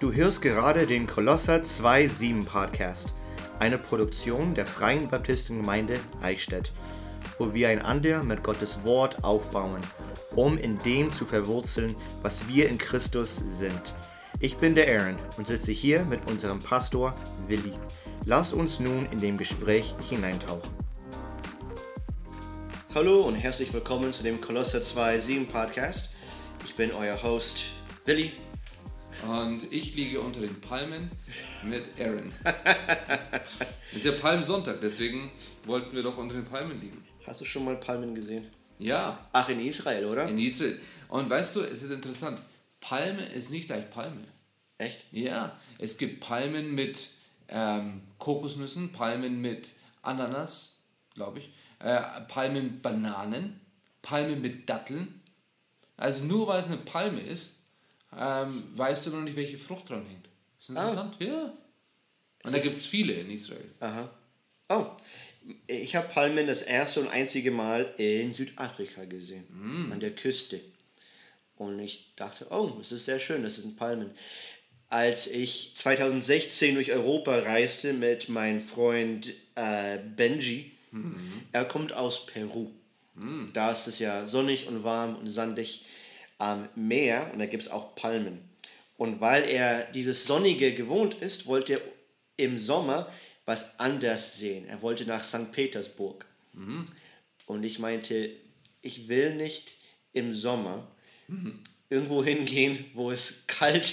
Du hörst gerade den Kolosser 2.7 Podcast, eine Produktion der Freien Baptistengemeinde Eichstätt, wo wir einander mit Gottes Wort aufbauen, um in dem zu verwurzeln, was wir in Christus sind. Ich bin der Aaron und sitze hier mit unserem Pastor Willi. Lass uns nun in dem Gespräch hineintauchen. Hallo und herzlich willkommen zu dem Kolosser 2.7 Podcast. Ich bin euer Host Willi und ich liege unter den Palmen mit Aaron. Es ist ja Palmsonntag, deswegen wollten wir doch unter den Palmen liegen. Hast du schon mal Palmen gesehen? Ja. Ach, in Israel, oder? In Israel. Und weißt du, es ist interessant. Palme ist nicht gleich Palme. Echt? Ja. Es gibt Palmen mit ähm, Kokosnüssen, Palmen mit Ananas, glaube ich, äh, Palmen mit Bananen, Palmen mit Datteln. Also nur weil es eine Palme ist, ähm, weißt du noch nicht, welche Frucht dran hängt. Ist das ah. interessant? Ah. Ja. Und da gibt es viele in Israel. Aha. Oh, ich habe Palmen das erste und einzige Mal in Südafrika gesehen, mm. an der Küste. Und ich dachte, oh, das ist sehr schön, das sind Palmen. Als ich 2016 durch Europa reiste mit meinem Freund äh, Benji, mm er kommt aus Peru. Mm. Da ist es ja sonnig und warm und sandig am Meer und da gibt es auch Palmen. Und weil er dieses Sonnige gewohnt ist, wollte er im Sommer was anders sehen. Er wollte nach St. Petersburg. Mhm. Und ich meinte, ich will nicht im Sommer mhm. irgendwo hingehen, wo es kalt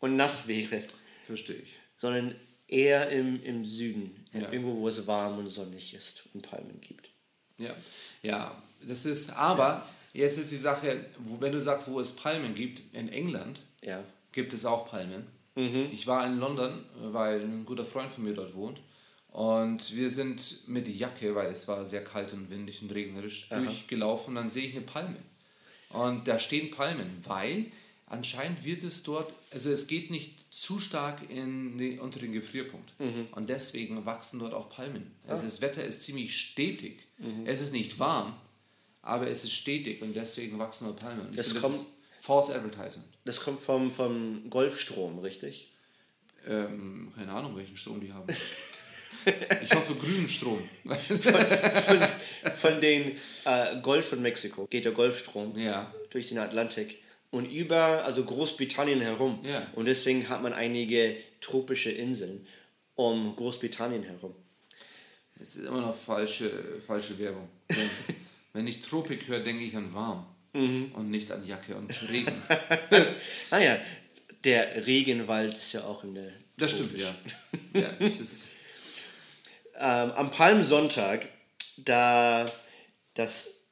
und nass wäre. Verstehe ich. Sondern eher im, im Süden, ja. irgendwo, wo es warm und sonnig ist und Palmen gibt. Ja, ja, das ist, aber Jetzt ist die Sache, wenn du sagst, wo es Palmen gibt, in England ja. gibt es auch Palmen. Mhm. Ich war in London, weil ein guter Freund von mir dort wohnt. Und wir sind mit Jacke, weil es war sehr kalt und windig und regnerisch, Aha. durchgelaufen und dann sehe ich eine Palme. Und da stehen Palmen, weil anscheinend wird es dort, also es geht nicht zu stark in die, unter den Gefrierpunkt. Mhm. Und deswegen wachsen dort auch Palmen. Also ah. das Wetter ist ziemlich stetig. Mhm. Es ist nicht warm, aber es ist stetig und deswegen wachsen nur Palmen. Das, finde, kommt, das ist False Advertising. Das kommt vom, vom Golfstrom, richtig? Ähm, keine Ahnung, welchen Strom die haben. ich hoffe grünen Strom. von, von, von den äh, Golf von Mexiko geht der Golfstrom ja. durch den Atlantik und über also Großbritannien herum. Ja. Und deswegen hat man einige tropische Inseln um Großbritannien herum. Das ist immer noch falsche, falsche Werbung. Wenn ich Tropik höre, denke ich an warm mhm. und nicht an Jacke und Regen. naja, ah der Regenwald ist ja auch in der. Das stimmt, ja. ja das ist ähm, am Palmsonntag, da das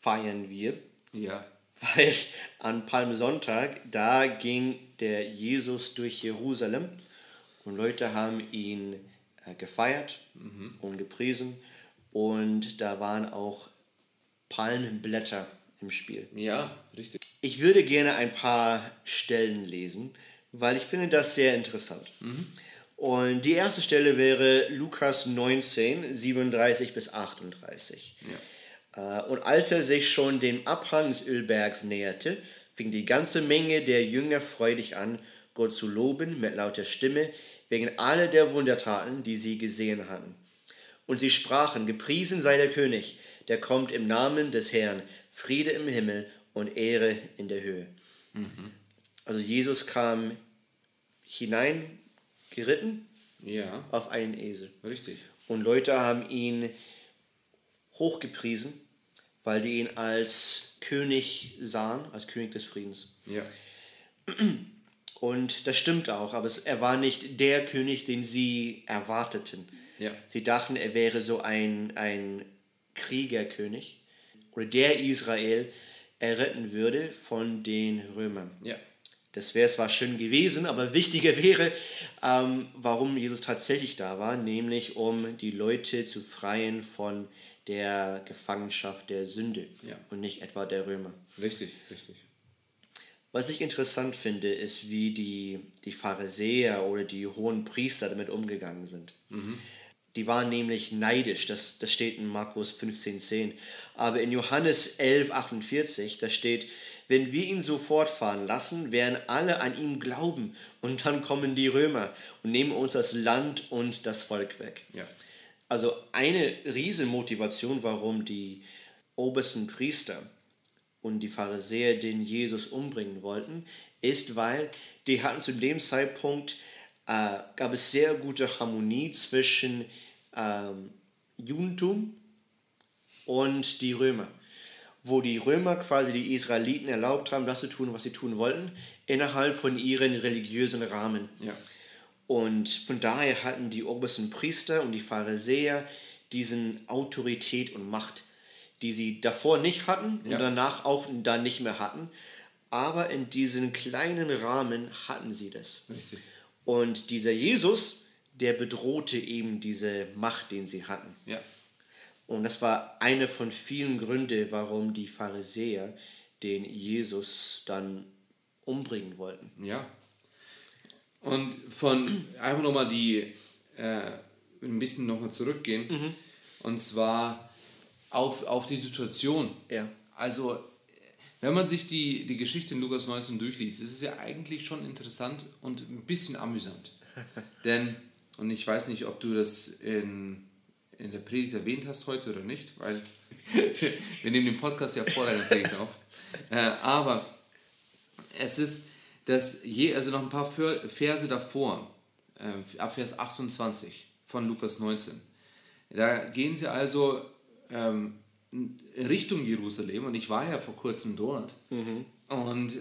feiern wir. Ja. Weil an Palmsonntag, da ging der Jesus durch Jerusalem und Leute haben ihn äh, gefeiert mhm. und gepriesen. Und da waren auch Palmenblätter im Spiel. Ja, richtig. Ich würde gerne ein paar Stellen lesen, weil ich finde das sehr interessant. Mhm. Und die erste Stelle wäre Lukas 19, 37 bis 38. Ja. Äh, und als er sich schon dem Abhang des Ölbergs näherte, fing die ganze Menge der Jünger freudig an, Gott zu loben mit lauter Stimme, wegen aller der Wundertaten, die sie gesehen hatten. Und sie sprachen, gepriesen sei der König, der kommt im Namen des Herrn, Friede im Himmel und Ehre in der Höhe. Mhm. Also Jesus kam hinein geritten ja. auf einen Esel. Richtig. Und Leute haben ihn hochgepriesen, weil die ihn als König sahen, als König des Friedens. Ja. Und das stimmt auch, aber er war nicht der König, den sie erwarteten. Ja. Sie dachten, er wäre so ein, ein Kriegerkönig oder der Israel erretten würde von den Römern. Ja. Das wäre zwar schön gewesen, aber wichtiger wäre, ähm, warum Jesus tatsächlich da war, nämlich um die Leute zu freien von der Gefangenschaft der Sünde ja. und nicht etwa der Römer. Richtig, richtig. Was ich interessant finde, ist, wie die, die Pharisäer oder die hohen Priester damit umgegangen sind. Mhm. Die waren nämlich neidisch, das, das steht in Markus 15,10. Aber in Johannes 11,48, da steht, wenn wir ihn so fortfahren lassen, werden alle an ihm glauben und dann kommen die Römer und nehmen uns das Land und das Volk weg. Ja. Also eine Riesenmotivation, warum die obersten Priester und die Pharisäer den Jesus umbringen wollten, ist, weil die hatten zu dem Zeitpunkt, äh, gab es sehr gute Harmonie zwischen ähm, Judentum und die Römer. Wo die Römer quasi die Israeliten erlaubt haben, das zu tun, was sie tun wollten, innerhalb von ihren religiösen Rahmen. Ja. Und von daher hatten die obersten Priester und die Pharisäer diesen Autorität und Macht, die sie davor nicht hatten Ja. und danach auch dann nicht mehr hatten. Aber in diesem kleinen Rahmen hatten sie das. Richtig. Und dieser Jesus, der bedrohte eben diese Macht, den sie hatten. Ja. Und das war eine von vielen Gründen, warum die Pharisäer den Jesus dann umbringen wollten. Ja. Und von einfach nochmal die, äh, ein bisschen nochmal zurückgehen. Und zwar auf, auf die Situation. Ja. Also, wenn man sich die, die Geschichte in Lukas 19 durchliest, ist es ja eigentlich schon interessant und ein bisschen amüsant. Denn, und ich weiß nicht, ob du das in, in der Predigt erwähnt hast heute oder nicht, weil wir nehmen den Podcast ja vor deiner Predigt auf. Äh, aber es ist, dass je, also noch ein paar Ver- Verse davor, äh, ab Vers 28 von Lukas 19, da gehen sie also ähm, Richtung Jerusalem und ich war ja vor kurzem dort. Und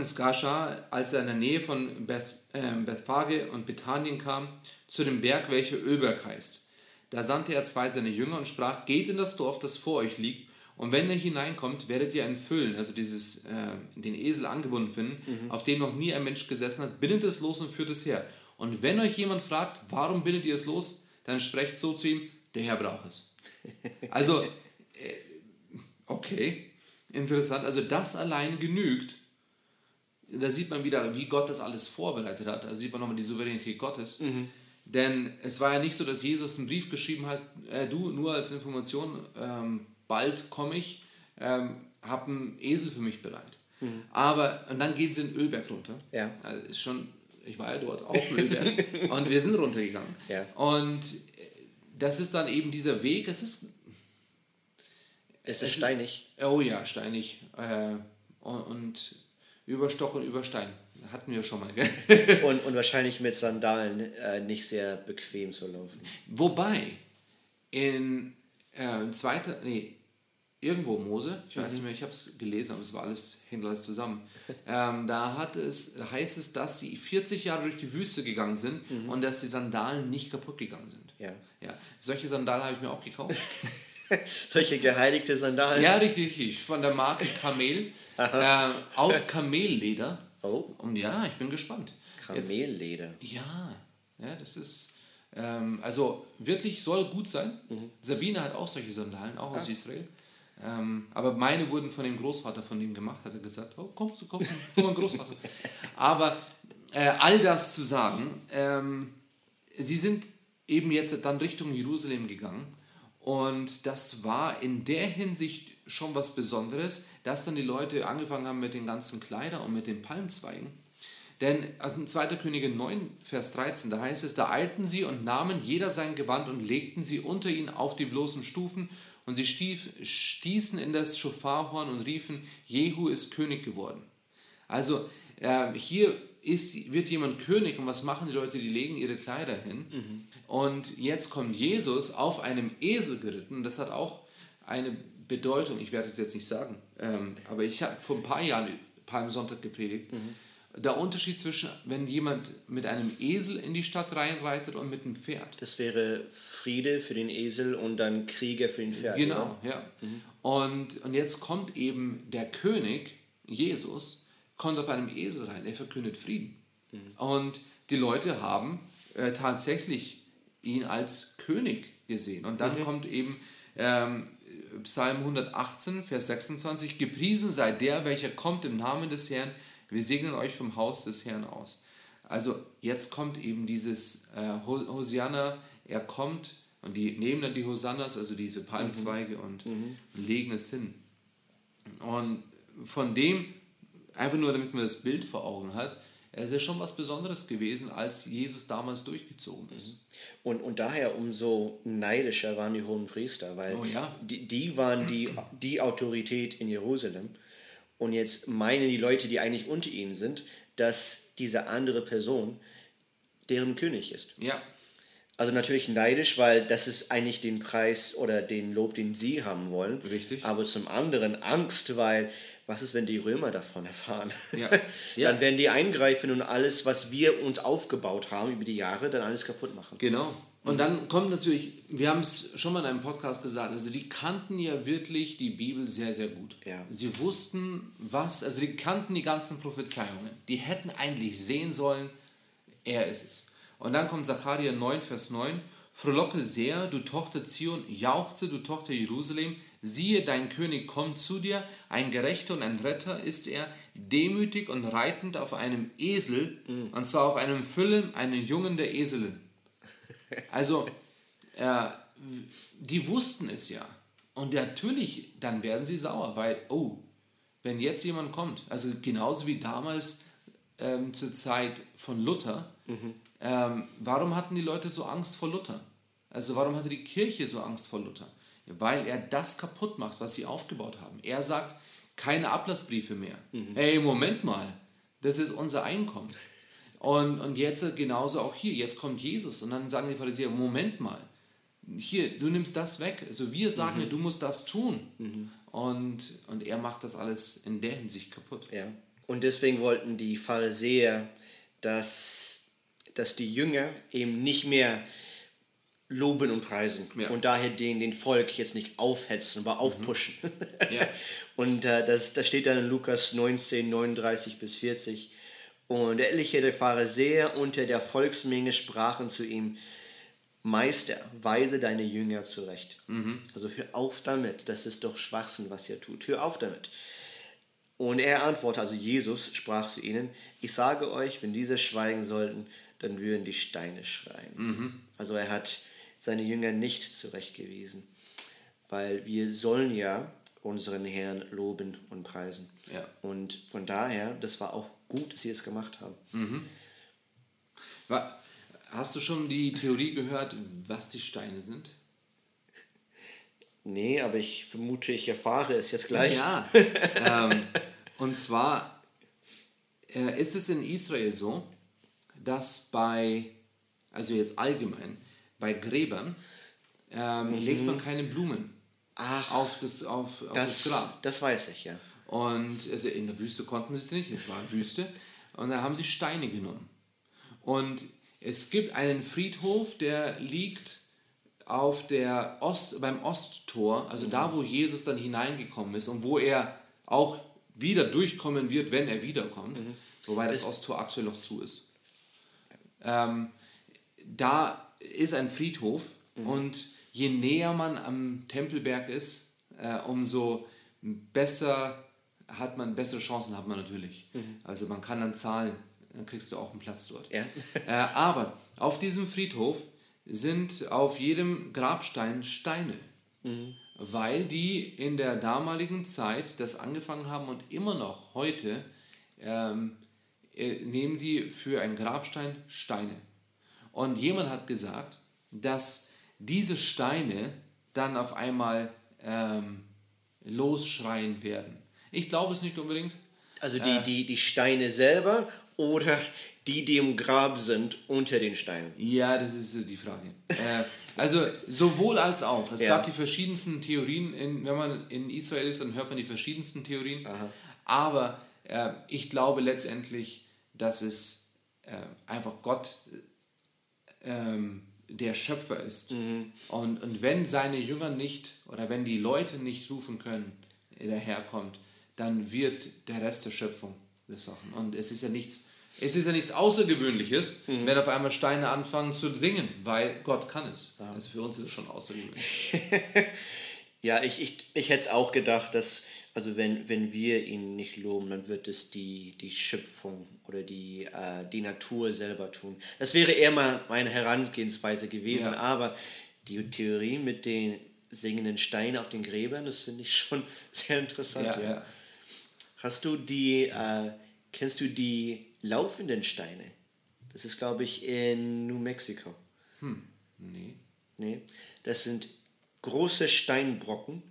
es geschah, als er in der Nähe von Beth, äh, Bethphage und Bethanien kam, zu dem Berg, welcher Ölberg heißt. Da sandte er zwei seiner Jünger und sprach, geht in das Dorf, das vor euch liegt, und wenn ihr hineinkommt, werdet ihr einen Füllen, also dieses, äh, den Esel angebunden finden, auf dem noch nie ein Mensch gesessen hat, bindet es los und führt es her. Und wenn euch jemand fragt, warum bindet ihr es los, dann sprecht so zu ihm, der Herr braucht es. Also, äh, okay, interessant. Also das allein genügt. Da sieht man wieder, wie Gott das alles vorbereitet hat. Da sieht man nochmal die Souveränität Gottes. Denn es war ja nicht so, dass Jesus einen Brief geschrieben hat, äh, du, nur als Information, ähm, bald komme ich, ähm, hab einen Esel für mich bereit. Aber, und dann geht sie in Ölberg runter. Ja. Also ist schon, ich war ja dort auch im Ölberg. und wir sind runtergegangen. Ja. Und äh, das ist dann eben dieser Weg, es ist Es ist steinig. Oh ja, steinig. Äh, und, und über Stock und über Stein. Hatten wir schon mal, gell? Und, und wahrscheinlich mit Sandalen äh, nicht sehr bequem zu laufen. Wobei, in äh, zweiter, nee, irgendwo Mose, ich weiß nicht mehr, ich habe es gelesen, aber es war alles hinter alles zusammen. Ähm, da hat es, heißt es, dass sie 40 Jahre durch die Wüste gegangen sind und dass die Sandalen nicht kaputt gegangen sind. Ja. Ja, solche Sandalen habe ich mir auch gekauft. Solche geheiligte Sandalen. ja, richtig, richtig. Von der Marke Kamel. Äh, aus Kamelleder. Oh, Und ja, ich bin gespannt. Jetzt, Kamelleder. ja, ja, das ist. Ähm, also wirklich soll gut sein. Sabine hat auch solche Sandalen, auch aus Israel. Ähm, aber meine wurden von dem Großvater von dem gemacht, hat er gesagt, oh, kommst du, kommst du, von meinem Großvater. aber äh, all das zu sagen, ähm, sie sind eben jetzt dann Richtung Jerusalem gegangen und das war in der Hinsicht schon was Besonderes, dass dann die Leute angefangen haben mit den ganzen Kleidern und mit den Palmzweigen. Denn in 2. Könige 9, Vers 13, da heißt es, da eilten sie und nahmen jeder sein Gewand und legten sie unter ihn auf die bloßen Stufen und sie stief, stießen in das Schofarhorn und riefen, Jehu ist König geworden. Also äh, hier ist, wird jemand König und was machen die Leute? Die legen ihre Kleider hin. Und jetzt kommt Jesus auf einem Esel geritten. Das hat auch eine Bedeutung, ich werde es jetzt nicht sagen, ähm, aber ich habe vor ein paar Jahren Palmsonntag gepredigt. Der Unterschied zwischen, wenn jemand mit einem Esel in die Stadt reinreitet und mit einem Pferd. Das wäre Friede für den Esel und dann Krieger für den Pferd. Genau, ja. Und, und jetzt kommt eben der König, Jesus, kommt auf einem Esel rein, er verkündet Frieden. Und die Leute haben äh, tatsächlich ihn als König gesehen. Und dann kommt eben ähm, Psalm 118, Vers 26, gepriesen sei der, welcher kommt im Namen des Herrn, wir segnen euch vom Haus des Herrn aus. Also jetzt kommt eben dieses äh, Ho- Hosianna, er kommt und die nehmen dann die Hosannas, also diese Palmzweige und legen es hin. Und von dem einfach nur damit man das Bild vor Augen hat, es ist ja schon was Besonderes gewesen, als Jesus damals durchgezogen ist. Und, und daher umso neidischer waren die hohen Priester, weil oh, ja. die, die waren die, die Autorität in Jerusalem. Und jetzt meinen die Leute, die eigentlich unter ihnen sind, dass diese andere Person deren König ist. Ja. Also natürlich neidisch, weil das ist eigentlich den Preis oder den Lob, den sie haben wollen. Richtig. Aber zum anderen Angst, weil was ist, wenn die Römer davon erfahren? Ja. Ja. Dann werden die eingreifen und alles, was wir uns aufgebaut haben über die Jahre, dann alles kaputt machen. Genau. Und dann kommt natürlich, wir haben es schon mal in einem Podcast gesagt, also die kannten ja wirklich die Bibel sehr, sehr gut. Ja. Sie wussten, was, also die kannten die ganzen Prophezeiungen. Die hätten eigentlich sehen sollen, er ist es. Und dann kommt Zacharia 9, Vers 9. Frohlocke sehr, du Tochter Zion, jauchze, du Tochter Jerusalem, siehe, dein König kommt zu dir, ein Gerechter und ein Retter ist er, demütig und reitend auf einem Esel, mhm. und zwar auf einem Füllen, einen Jungen der Eselin. Also, äh, die wussten es ja. Und natürlich, dann werden sie sauer, weil, oh, wenn jetzt jemand kommt, also genauso wie damals ähm, zur Zeit von Luther, mhm. Ähm, warum hatten die Leute so Angst vor Luther? Also warum hatte die Kirche so Angst vor Luther? Weil er das kaputt macht, was sie aufgebaut haben. Er sagt, keine Ablassbriefe mehr. Mhm. Hey, Moment mal, das ist unser Einkommen. Und, und jetzt genauso auch hier, jetzt kommt Jesus und dann sagen die Pharisäer, Moment mal, hier, du nimmst das weg. Also wir sagen mhm. du musst das tun. Mhm. Und, und er macht das alles in der Hinsicht kaputt. Ja. Und deswegen wollten die Pharisäer, dass dass die Jünger eben nicht mehr loben und preisen ja. und daher den, den Volk jetzt nicht aufhetzen, aber aufpushen. Mhm. Ja. und äh, das, das steht dann in Lukas 19, 39 bis 40. Und etliche der Pharisäer unter der Volksmenge sprachen zu ihm, Meister, weise deine Jünger zurecht. Mhm. Also hör auf damit, das ist doch Schwachsinn, was ihr tut. Hör auf damit. Und er antwortete, also Jesus sprach zu ihnen, ich sage euch, wenn diese schweigen sollten, dann würden die Steine schreien. Mhm. Also er hat seine Jünger nicht zurechtgewiesen, weil wir sollen ja unseren Herrn loben und preisen. Ja. Und von daher, das war auch gut, dass sie es gemacht haben. Mhm. Hast du schon die Theorie gehört, was die Steine sind? Nee, aber ich vermute, ich erfahre es jetzt gleich. Ja, ähm, und zwar äh, ist es in Israel so, dass bei, also jetzt allgemein, bei Gräbern ähm, mhm. legt man keine Blumen Ach, auf, das, auf, auf das, das Grab. Das weiß ich, ja. Und also in der Wüste konnten sie es nicht, es war Wüste. Und da haben sie Steine genommen. Und es gibt einen Friedhof, der liegt auf der Ost, beim Osttor, also mhm. da, wo Jesus dann hineingekommen ist und wo er auch wieder durchkommen wird, wenn er wiederkommt. Mhm. Wobei das Osttor aktuell noch zu ist. Ähm, da ist ein Friedhof mhm. und je näher man am Tempelberg ist, äh, umso besser hat man, bessere Chancen hat man natürlich. Mhm. Also man kann dann zahlen, dann kriegst du auch einen Platz dort. Ja. äh, aber auf diesem Friedhof sind auf jedem Grabstein Steine, mhm. weil die in der damaligen Zeit das angefangen haben und immer noch heute ähm, äh, nehmen die für einen Grabstein Steine. Und jemand hat gesagt, dass diese Steine dann auf einmal ähm, losschreien werden. Ich glaube es nicht unbedingt. Also die, äh, die, die Steine selber oder die, die im Grab sind unter den Steinen? Ja, das ist die Frage. äh, also sowohl als auch. Es ja. gab die verschiedensten Theorien. In, wenn man in Israel ist, dann hört man die verschiedensten Theorien. Aha. Aber äh, ich glaube letztendlich, dass es äh, einfach Gott ähm, der Schöpfer ist. Mhm. Und, und wenn seine Jünger nicht oder wenn die Leute nicht rufen können, der Herr kommt, dann wird der Rest der Schöpfung das Sachen. Und es ist ja nichts, es ist ja nichts Außergewöhnliches, mhm. wenn auf einmal Steine anfangen zu singen, weil Gott kann es. Ja. Also für uns ist es schon außergewöhnlich. ja, ich, ich, ich hätte es auch gedacht, dass also wenn, wenn wir ihn nicht loben, dann wird es die, die Schöpfung oder die, äh, die Natur selber tun. Das wäre eher mal meine Herangehensweise gewesen, ja. aber die Theorie mit den singenden Steinen auf den Gräbern, das finde ich schon sehr interessant. Ja, ja. Hast du die, äh, kennst du die laufenden Steine? Das ist, glaube ich, in New Mexico. Hm, nee. Nee, das sind große Steinbrocken,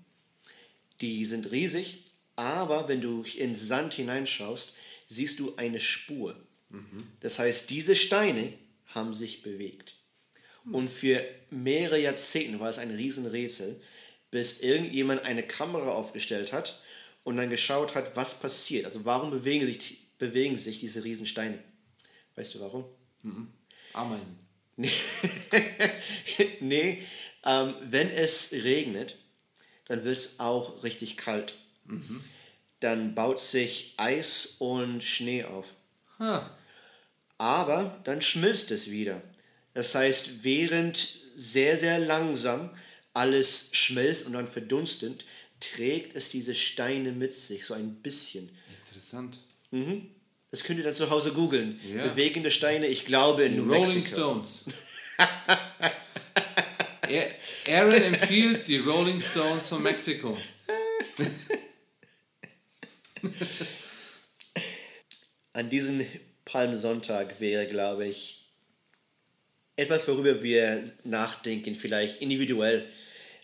die sind riesig, aber wenn du in Sand hineinschaust, siehst du eine Spur. Das heißt, diese Steine haben sich bewegt. Und für mehrere Jahrzehnte war es ein Riesenrätsel, bis irgendjemand eine Kamera aufgestellt hat und dann geschaut hat, was passiert. Also warum bewegen sich, bewegen sich diese Riesensteine? Weißt du warum? Ameisen. nee, ähm, wenn es regnet, dann wird es auch richtig kalt. Dann baut sich Eis und Schnee auf. Ha. Aber dann schmilzt es wieder. Das heißt, während sehr, sehr langsam alles schmilzt und dann verdunstet, trägt es diese Steine mit sich, so ein bisschen. Interessant. Das könnt ihr dann zu Hause googeln. Ja. Bewegende Steine, ich glaube in New Rolling Mexico. Stones. Aaron empfiehlt die Rolling Stones von Mexiko. An diesem Palmsonntag wäre, glaube ich, etwas, worüber wir nachdenken, vielleicht individuell,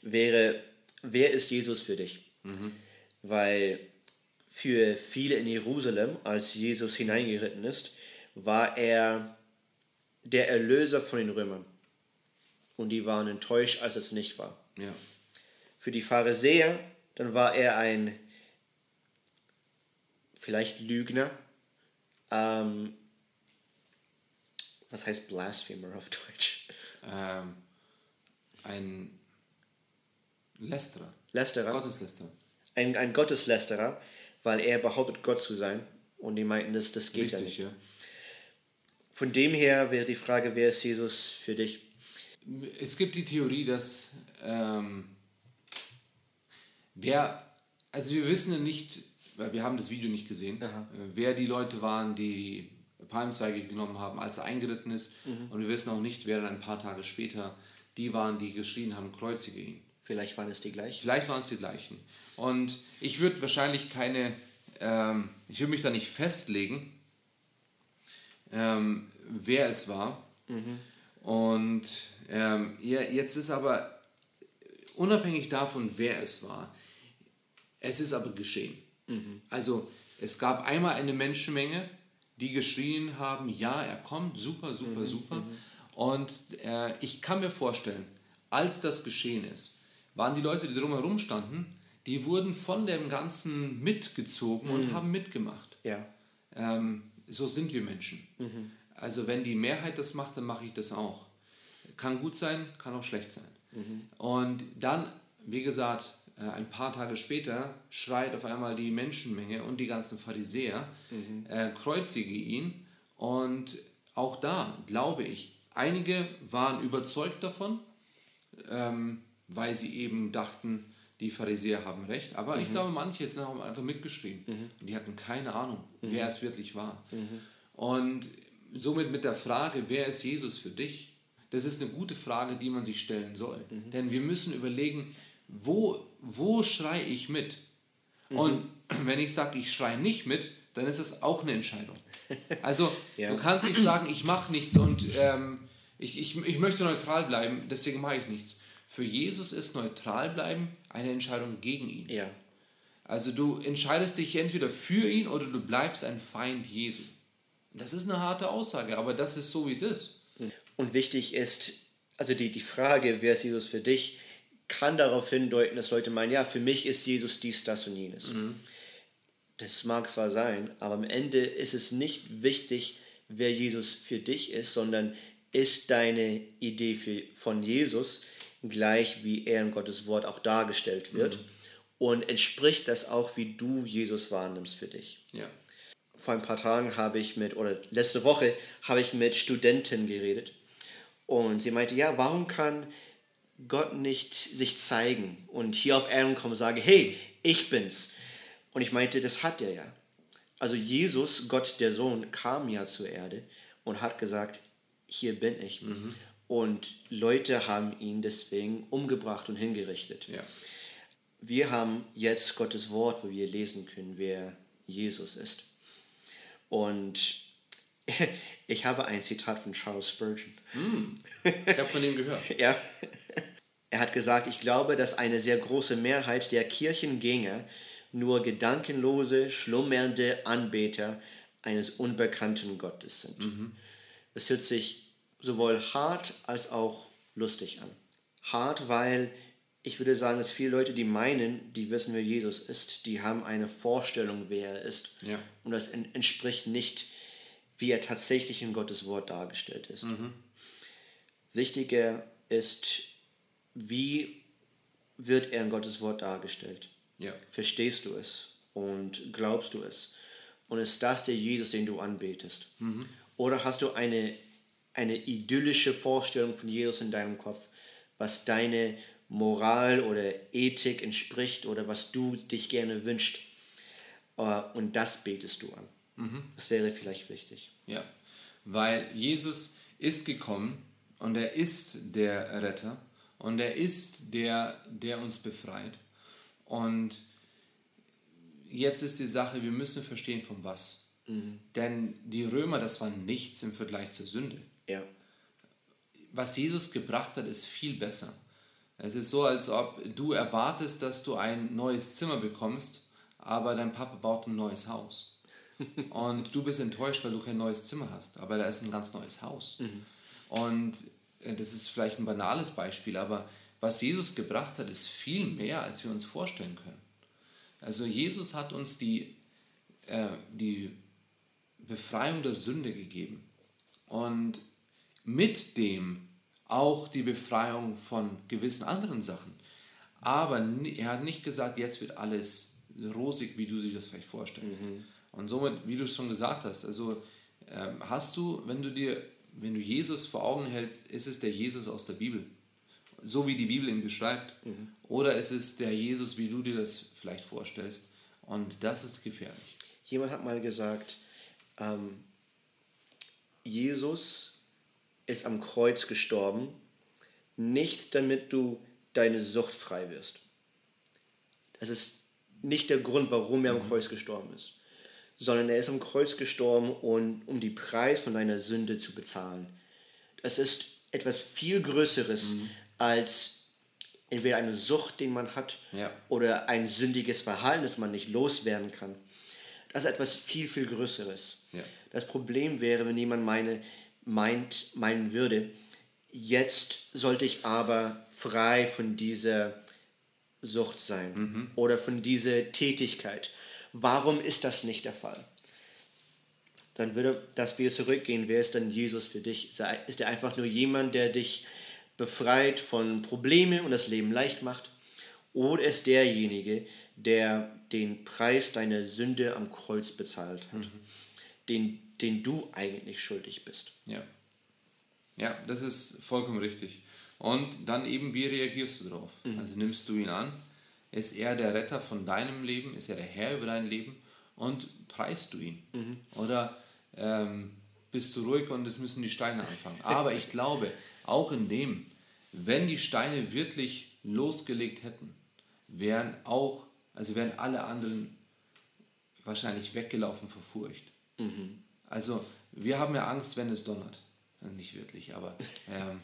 wäre, wer ist Jesus für dich? Weil für viele in Jerusalem, als Jesus hineingeritten ist, war er der Erlöser von den Römern. Und die waren enttäuscht, als es nicht war. Ja. Für die Pharisäer, dann war er ein vielleicht Lügner. Ähm, was heißt Blasphemer auf Deutsch? Ähm, ein Lästerer. Lästerer. Gotteslästerer. Ein, ein Gotteslästerer, weil er behauptet, Gott zu sein. Und die meinten, das, das geht ja Richtig, nicht. ja. Von dem her wäre die Frage, wer ist Jesus für dich? Es gibt die Theorie, dass ähm, wer, also wir wissen ja nicht, weil wir haben das Video nicht gesehen, äh, wer die Leute waren, die Palmzweige genommen haben, als er eingeritten ist. Und wir wissen auch nicht, wer dann ein paar Tage später die waren, die geschrien haben, kreuzige ihn. Vielleicht waren es die gleichen. Vielleicht waren es die gleichen. Und ich würde wahrscheinlich keine, ähm, ich würde mich da nicht festlegen, ähm, wer es war. Und ähm, ja, jetzt ist aber, unabhängig davon, wer es war, es ist aber geschehen. Also es gab einmal eine Menschenmenge, die geschrien haben, ja, er kommt, super, super, super. Und äh, ich kann mir vorstellen, als das geschehen ist, waren die Leute, die drumherum standen, die wurden von dem Ganzen mitgezogen und haben mitgemacht. Ja. Ähm, so sind wir Menschen. Also wenn die Mehrheit das macht, dann mache ich das auch. Kann gut sein, kann auch schlecht sein. Und dann, wie gesagt, äh, ein paar Tage später schreit auf einmal die Menschenmenge und die ganzen Pharisäer, äh, kreuzige ihn. Und auch da glaube ich, einige waren überzeugt davon, ähm, weil sie eben dachten, die Pharisäer haben recht. Aber ich glaube, manche sind haben einfach mitgeschrieben. Und die hatten keine Ahnung, wer es wirklich war. Und somit mit der Frage, wer ist Jesus für dich? Das ist eine gute Frage, die man sich stellen soll. Denn wir müssen überlegen, wo, wo schreie ich mit? Und wenn ich sage, ich schreie nicht mit, dann ist es auch eine Entscheidung. Also Ja. du kannst nicht sagen, ich mache nichts und ähm, ich, ich, ich möchte neutral bleiben, deswegen mache ich nichts. Für Jesus ist neutral bleiben eine Entscheidung gegen ihn. Ja. Also du entscheidest dich entweder für ihn oder du bleibst ein Feind Jesu. Das ist eine harte Aussage, aber das ist so, wie es ist. Und wichtig ist, also die, die Frage, wer ist Jesus für dich, kann darauf hindeuten, dass Leute meinen, ja, für mich ist Jesus dies, das und jenes. Das mag zwar sein, aber am Ende ist es nicht wichtig, wer Jesus für dich ist, sondern ist deine Idee für, von Jesus gleich, wie er in Gottes Wort auch dargestellt wird. Und entspricht das auch, wie du Jesus wahrnimmst für dich Ja. vor ein paar Tagen habe ich mit, oder letzte Woche habe ich mit Studenten geredet. Und sie meinte, ja, warum kann Gott nicht sich zeigen und hier auf Erden kommen und sagen, hey, ich bin's. Und ich meinte, das hat er ja. Also Jesus, Gott der Sohn, kam ja zur Erde und hat gesagt, hier bin ich. Und Leute haben ihn deswegen umgebracht und hingerichtet. Ja. Wir haben jetzt Gottes Wort, wo wir lesen können, wer Jesus ist. Und ich habe ein Zitat von Charles Spurgeon. Mm, ich habe von ihm gehört. ja. Er hat gesagt, ich glaube, dass eine sehr große Mehrheit der Kirchengänger nur gedankenlose, schlummernde Anbeter eines unbekannten Gottes sind. Mhm. Es hört sich sowohl hart als auch lustig an. Hart, weil ich würde sagen, dass viele Leute, die meinen, die wissen, wer Jesus ist, die haben eine Vorstellung, wer er ist. Ja. Und das entspricht nicht, wie er tatsächlich in Gottes Wort dargestellt ist. Mhm. Wichtiger ist, wie wird er in Gottes Wort dargestellt? Ja. Verstehst du es und glaubst du es? Und ist das der Jesus, den du anbetest? Mhm. Oder hast du eine, eine idyllische Vorstellung von Jesus in deinem Kopf, was deine Moral oder Ethik entspricht oder was du dich gerne wünschst? Äh, und das betest du an. Mhm. Das wäre vielleicht wichtig. Ja, weil Jesus ist gekommen und er ist der Retter und er ist der, der uns befreit. Und jetzt ist die Sache, wir müssen verstehen, von was. Mhm. Denn die Römer, das war nichts im Vergleich zur Sünde. Ja. Was Jesus gebracht hat, ist viel besser. Es ist so, als ob du erwartest, dass du ein neues Zimmer bekommst, aber dein Papa baut ein neues Haus. Und du bist enttäuscht, weil du kein neues Zimmer hast, aber da ist ein ganz neues Haus. Mhm. Und äh, das ist vielleicht ein banales Beispiel, aber was Jesus gebracht hat, ist viel mehr, als wir uns vorstellen können. Also Jesus hat uns die, äh, die Befreiung der Sünde gegeben und mit dem auch die Befreiung von gewissen anderen Sachen. Aber er hat nicht gesagt, jetzt wird alles rosig, wie du dir das vielleicht vorstellst. Mhm. Und somit, wie du es schon gesagt hast, also äh, hast du, wenn du dir, wenn du Jesus vor Augen hältst, ist es der Jesus aus der Bibel so wie die Bibel ihn beschreibt, mhm. oder ist es der Jesus, wie du dir das vielleicht vorstellst. Und das ist gefährlich. Jemand hat mal gesagt, ähm, Jesus ist am Kreuz gestorben, nicht damit du deine Sucht frei wirst. Das ist nicht der Grund, warum er am mhm. Kreuz gestorben ist, sondern er ist am Kreuz gestorben, um, um die Preis von deiner Sünde zu bezahlen. Das ist etwas viel Größeres mhm als entweder eine Sucht, die man hat, ja. oder ein sündiges Verhalten, das man nicht loswerden kann. Das ist etwas viel, viel Größeres. Ja. Das Problem wäre, wenn jemand meine, meint, meinen würde, jetzt sollte ich aber frei von dieser Sucht sein mhm. oder von dieser Tätigkeit. Warum ist das nicht der Fall? Dann würde das wieder zurückgehen. Wer ist dann Jesus für dich? Ist er einfach nur jemand, der dich befreit von Problemen und das Leben leicht macht? Oder ist derjenige, der den Preis deiner Sünde am Kreuz bezahlt hat, mhm. den, den du eigentlich schuldig bist? Ja. Ja, das ist vollkommen richtig. Und dann eben, wie reagierst du darauf? Mhm. Also nimmst du ihn an? Ist er der Retter von deinem Leben? Ist er der Herr über dein Leben? Und preist du ihn? Mhm. Oder ähm, bist du ruhig und es müssen die Steine anfangen? Aber ich glaube, auch in dem, wenn die Steine wirklich losgelegt hätten, wären auch, also wären alle anderen wahrscheinlich weggelaufen vor Furcht. Mhm. Also wir haben ja Angst, wenn es donnert. Nicht wirklich, aber ähm,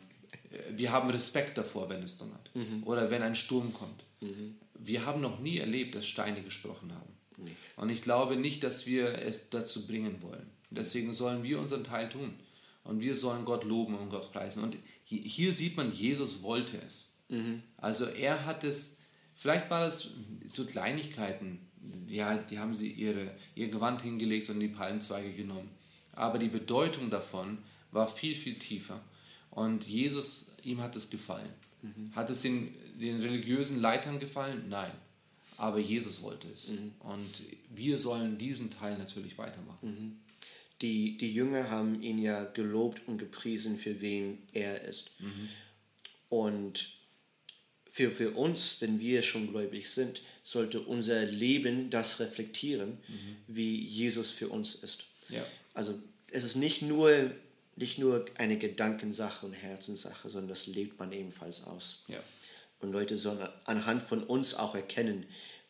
wir haben Respekt davor, wenn es donnert. Mhm. Oder wenn ein Sturm kommt. Mhm. Wir haben noch nie erlebt, dass Steine gesprochen haben. Nee. Und ich glaube nicht, dass wir es dazu bringen wollen. Deswegen sollen wir unseren Teil tun. Und wir sollen Gott loben und Gott preisen. Und hier sieht man, Jesus wollte es. Mhm. Also er hat es, vielleicht war das so Kleinigkeiten, ja, die haben sie ihre, ihr Gewand hingelegt und die Palmzweige genommen. Aber die Bedeutung davon war viel, viel tiefer. Und Jesus, ihm hat es gefallen. Mhm. Hat es den, den religiösen Leitern gefallen? Nein. Aber Jesus wollte es. Mhm. Und wir sollen diesen Teil natürlich weitermachen. Mhm die, die Jünger haben ihn ja gelobt und gepriesen, für wen er ist. Mhm. Und für, für uns, wenn wir schon gläubig sind, sollte unser Leben das reflektieren, mhm. wie Jesus für uns ist. Ja. Also es ist nicht nur, nicht nur eine Gedankensache und Herzenssache, sondern das lebt man ebenfalls aus. Ja. Und Leute sollen anhand von uns auch erkennen,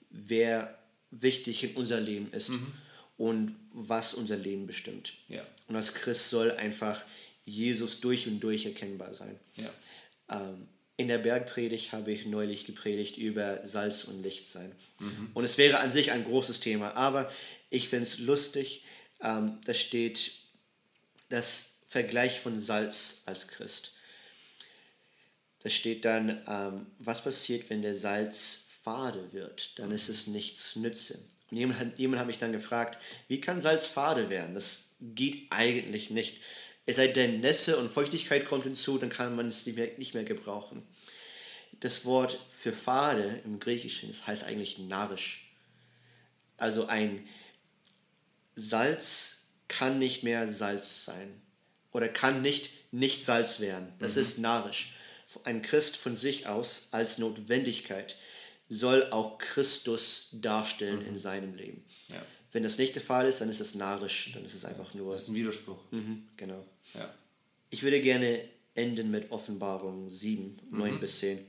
wer wichtig in unser Leben ist und was unser Leben bestimmt. Ja. Und als Christ soll einfach Jesus durch und durch erkennbar sein. Ja. Ähm, in der Bergpredigt habe ich neulich gepredigt über Salz und Licht sein. Und es wäre an sich ein großes Thema, aber ich finde es lustig, ähm, da steht das Vergleich von Salz als Christ. Da steht dann, ähm, was passiert, wenn der Salz fade wird? Dann ist es nichts nütze. Und jemand, hat- jemand hat mich dann gefragt, wie kann Salz fade werden? Das geht eigentlich nicht. Es sei denn, Nässe und Feuchtigkeit kommt hinzu, dann kann man es nicht mehr, nicht mehr gebrauchen. Das Wort für fade im Griechischen, das heißt eigentlich narisch. Also ein Salz kann nicht mehr Salz sein oder kann nicht nicht Salz werden. Das ist narisch. Ein Christ von sich aus als Notwendigkeit soll auch Christus darstellen in seinem Leben. Ja. Wenn das nicht der Fall ist, dann ist es narisch, dann ist es einfach nur. Das ist ein Widerspruch. Mhm, genau. Ja. Ich würde gerne enden mit Offenbarung 7, 9 bis 10,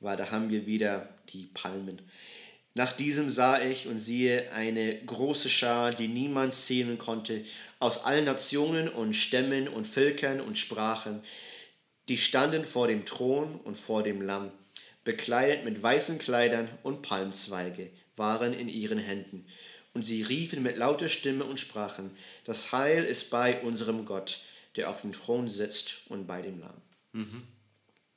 weil da haben wir wieder die Palmen. Nach diesem sah ich und siehe eine große Schar, die niemand zählen konnte, aus allen Nationen und Stämmen und Völkern und Sprachen. Die standen vor dem Thron und vor dem Lamm, bekleidet mit weißen Kleidern und Palmzweige waren in ihren Händen. Und sie riefen mit lauter Stimme und sprachen, das Heil ist bei unserem Gott, der auf dem Thron sitzt und bei dem Lamm.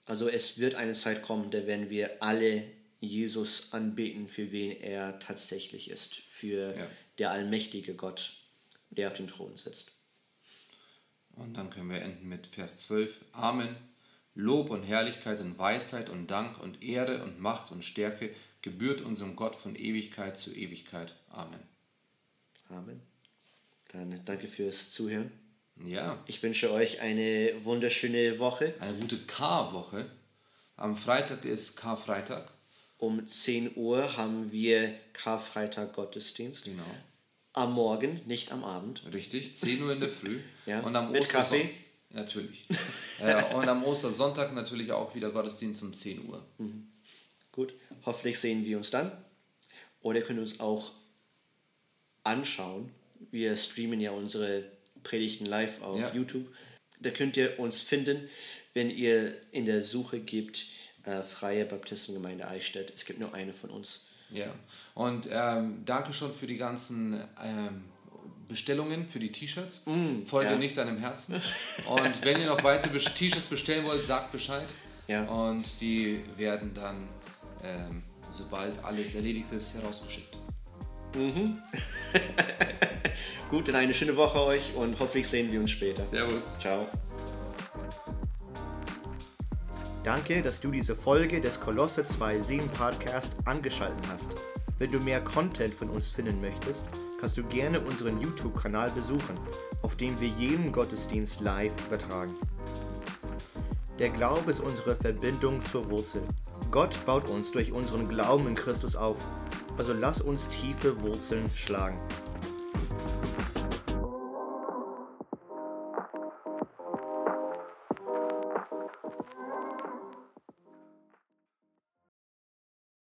Also es wird eine Zeit kommen, da werden wir alle Jesus anbeten, für wen er tatsächlich ist, für Ja. der allmächtige Gott, der auf dem Thron sitzt. Und dann können wir enden mit Vers 12. Amen. Lob und Herrlichkeit und Weisheit und Dank und Ehre und Macht und Stärke gebührt unserem Gott von Ewigkeit zu Ewigkeit. Amen. Amen. Dann danke fürs Zuhören. Ja, Ich wünsche euch eine wunderschöne Woche. eine gute K-Woche. Am Freitag ist Karfreitag. Um 10 Uhr haben wir Karfreitag Gottesdienst. Genau. Am Morgen, nicht am Abend. Richtig, 10 Uhr in der Früh. Ja, Und am mit Osterson- Kaffee? Natürlich. äh, und am Ostersonntag natürlich auch wieder Gottesdienst um 10 Uhr. Gut, hoffentlich sehen wir uns dann. Oder ihr könnt uns auch anschauen. Wir streamen ja unsere Predigten live auf Ja. YouTube. Da könnt ihr uns finden, wenn ihr in der Suche gebt, äh, Freie Baptistengemeinde Eichstätt. Es gibt nur eine von uns. Ja. Und ähm, danke schon für die ganzen ähm, Bestellungen für die T-Shirts. Folge Mm, ja. nicht deinem Herzen. Und wenn ihr noch weitere T-Shirts bestellen wollt, sagt Bescheid. Ja. Und die werden dann, ähm, sobald alles erledigt ist, herausgeschickt. Gut, dann eine schöne Woche euch und hoffentlich sehen wir uns später. Servus. Ciao. Danke, dass du diese Folge des Kolosse 2.7 Podcast angeschaltet hast. Wenn du mehr Content von uns finden möchtest, kannst du gerne unseren YouTube-Kanal besuchen, auf dem wir jeden Gottesdienst live übertragen. Der Glaube ist unsere Verbindung zur Wurzel. Gott baut uns durch unseren Glauben in Christus auf, also lass uns tiefe Wurzeln schlagen.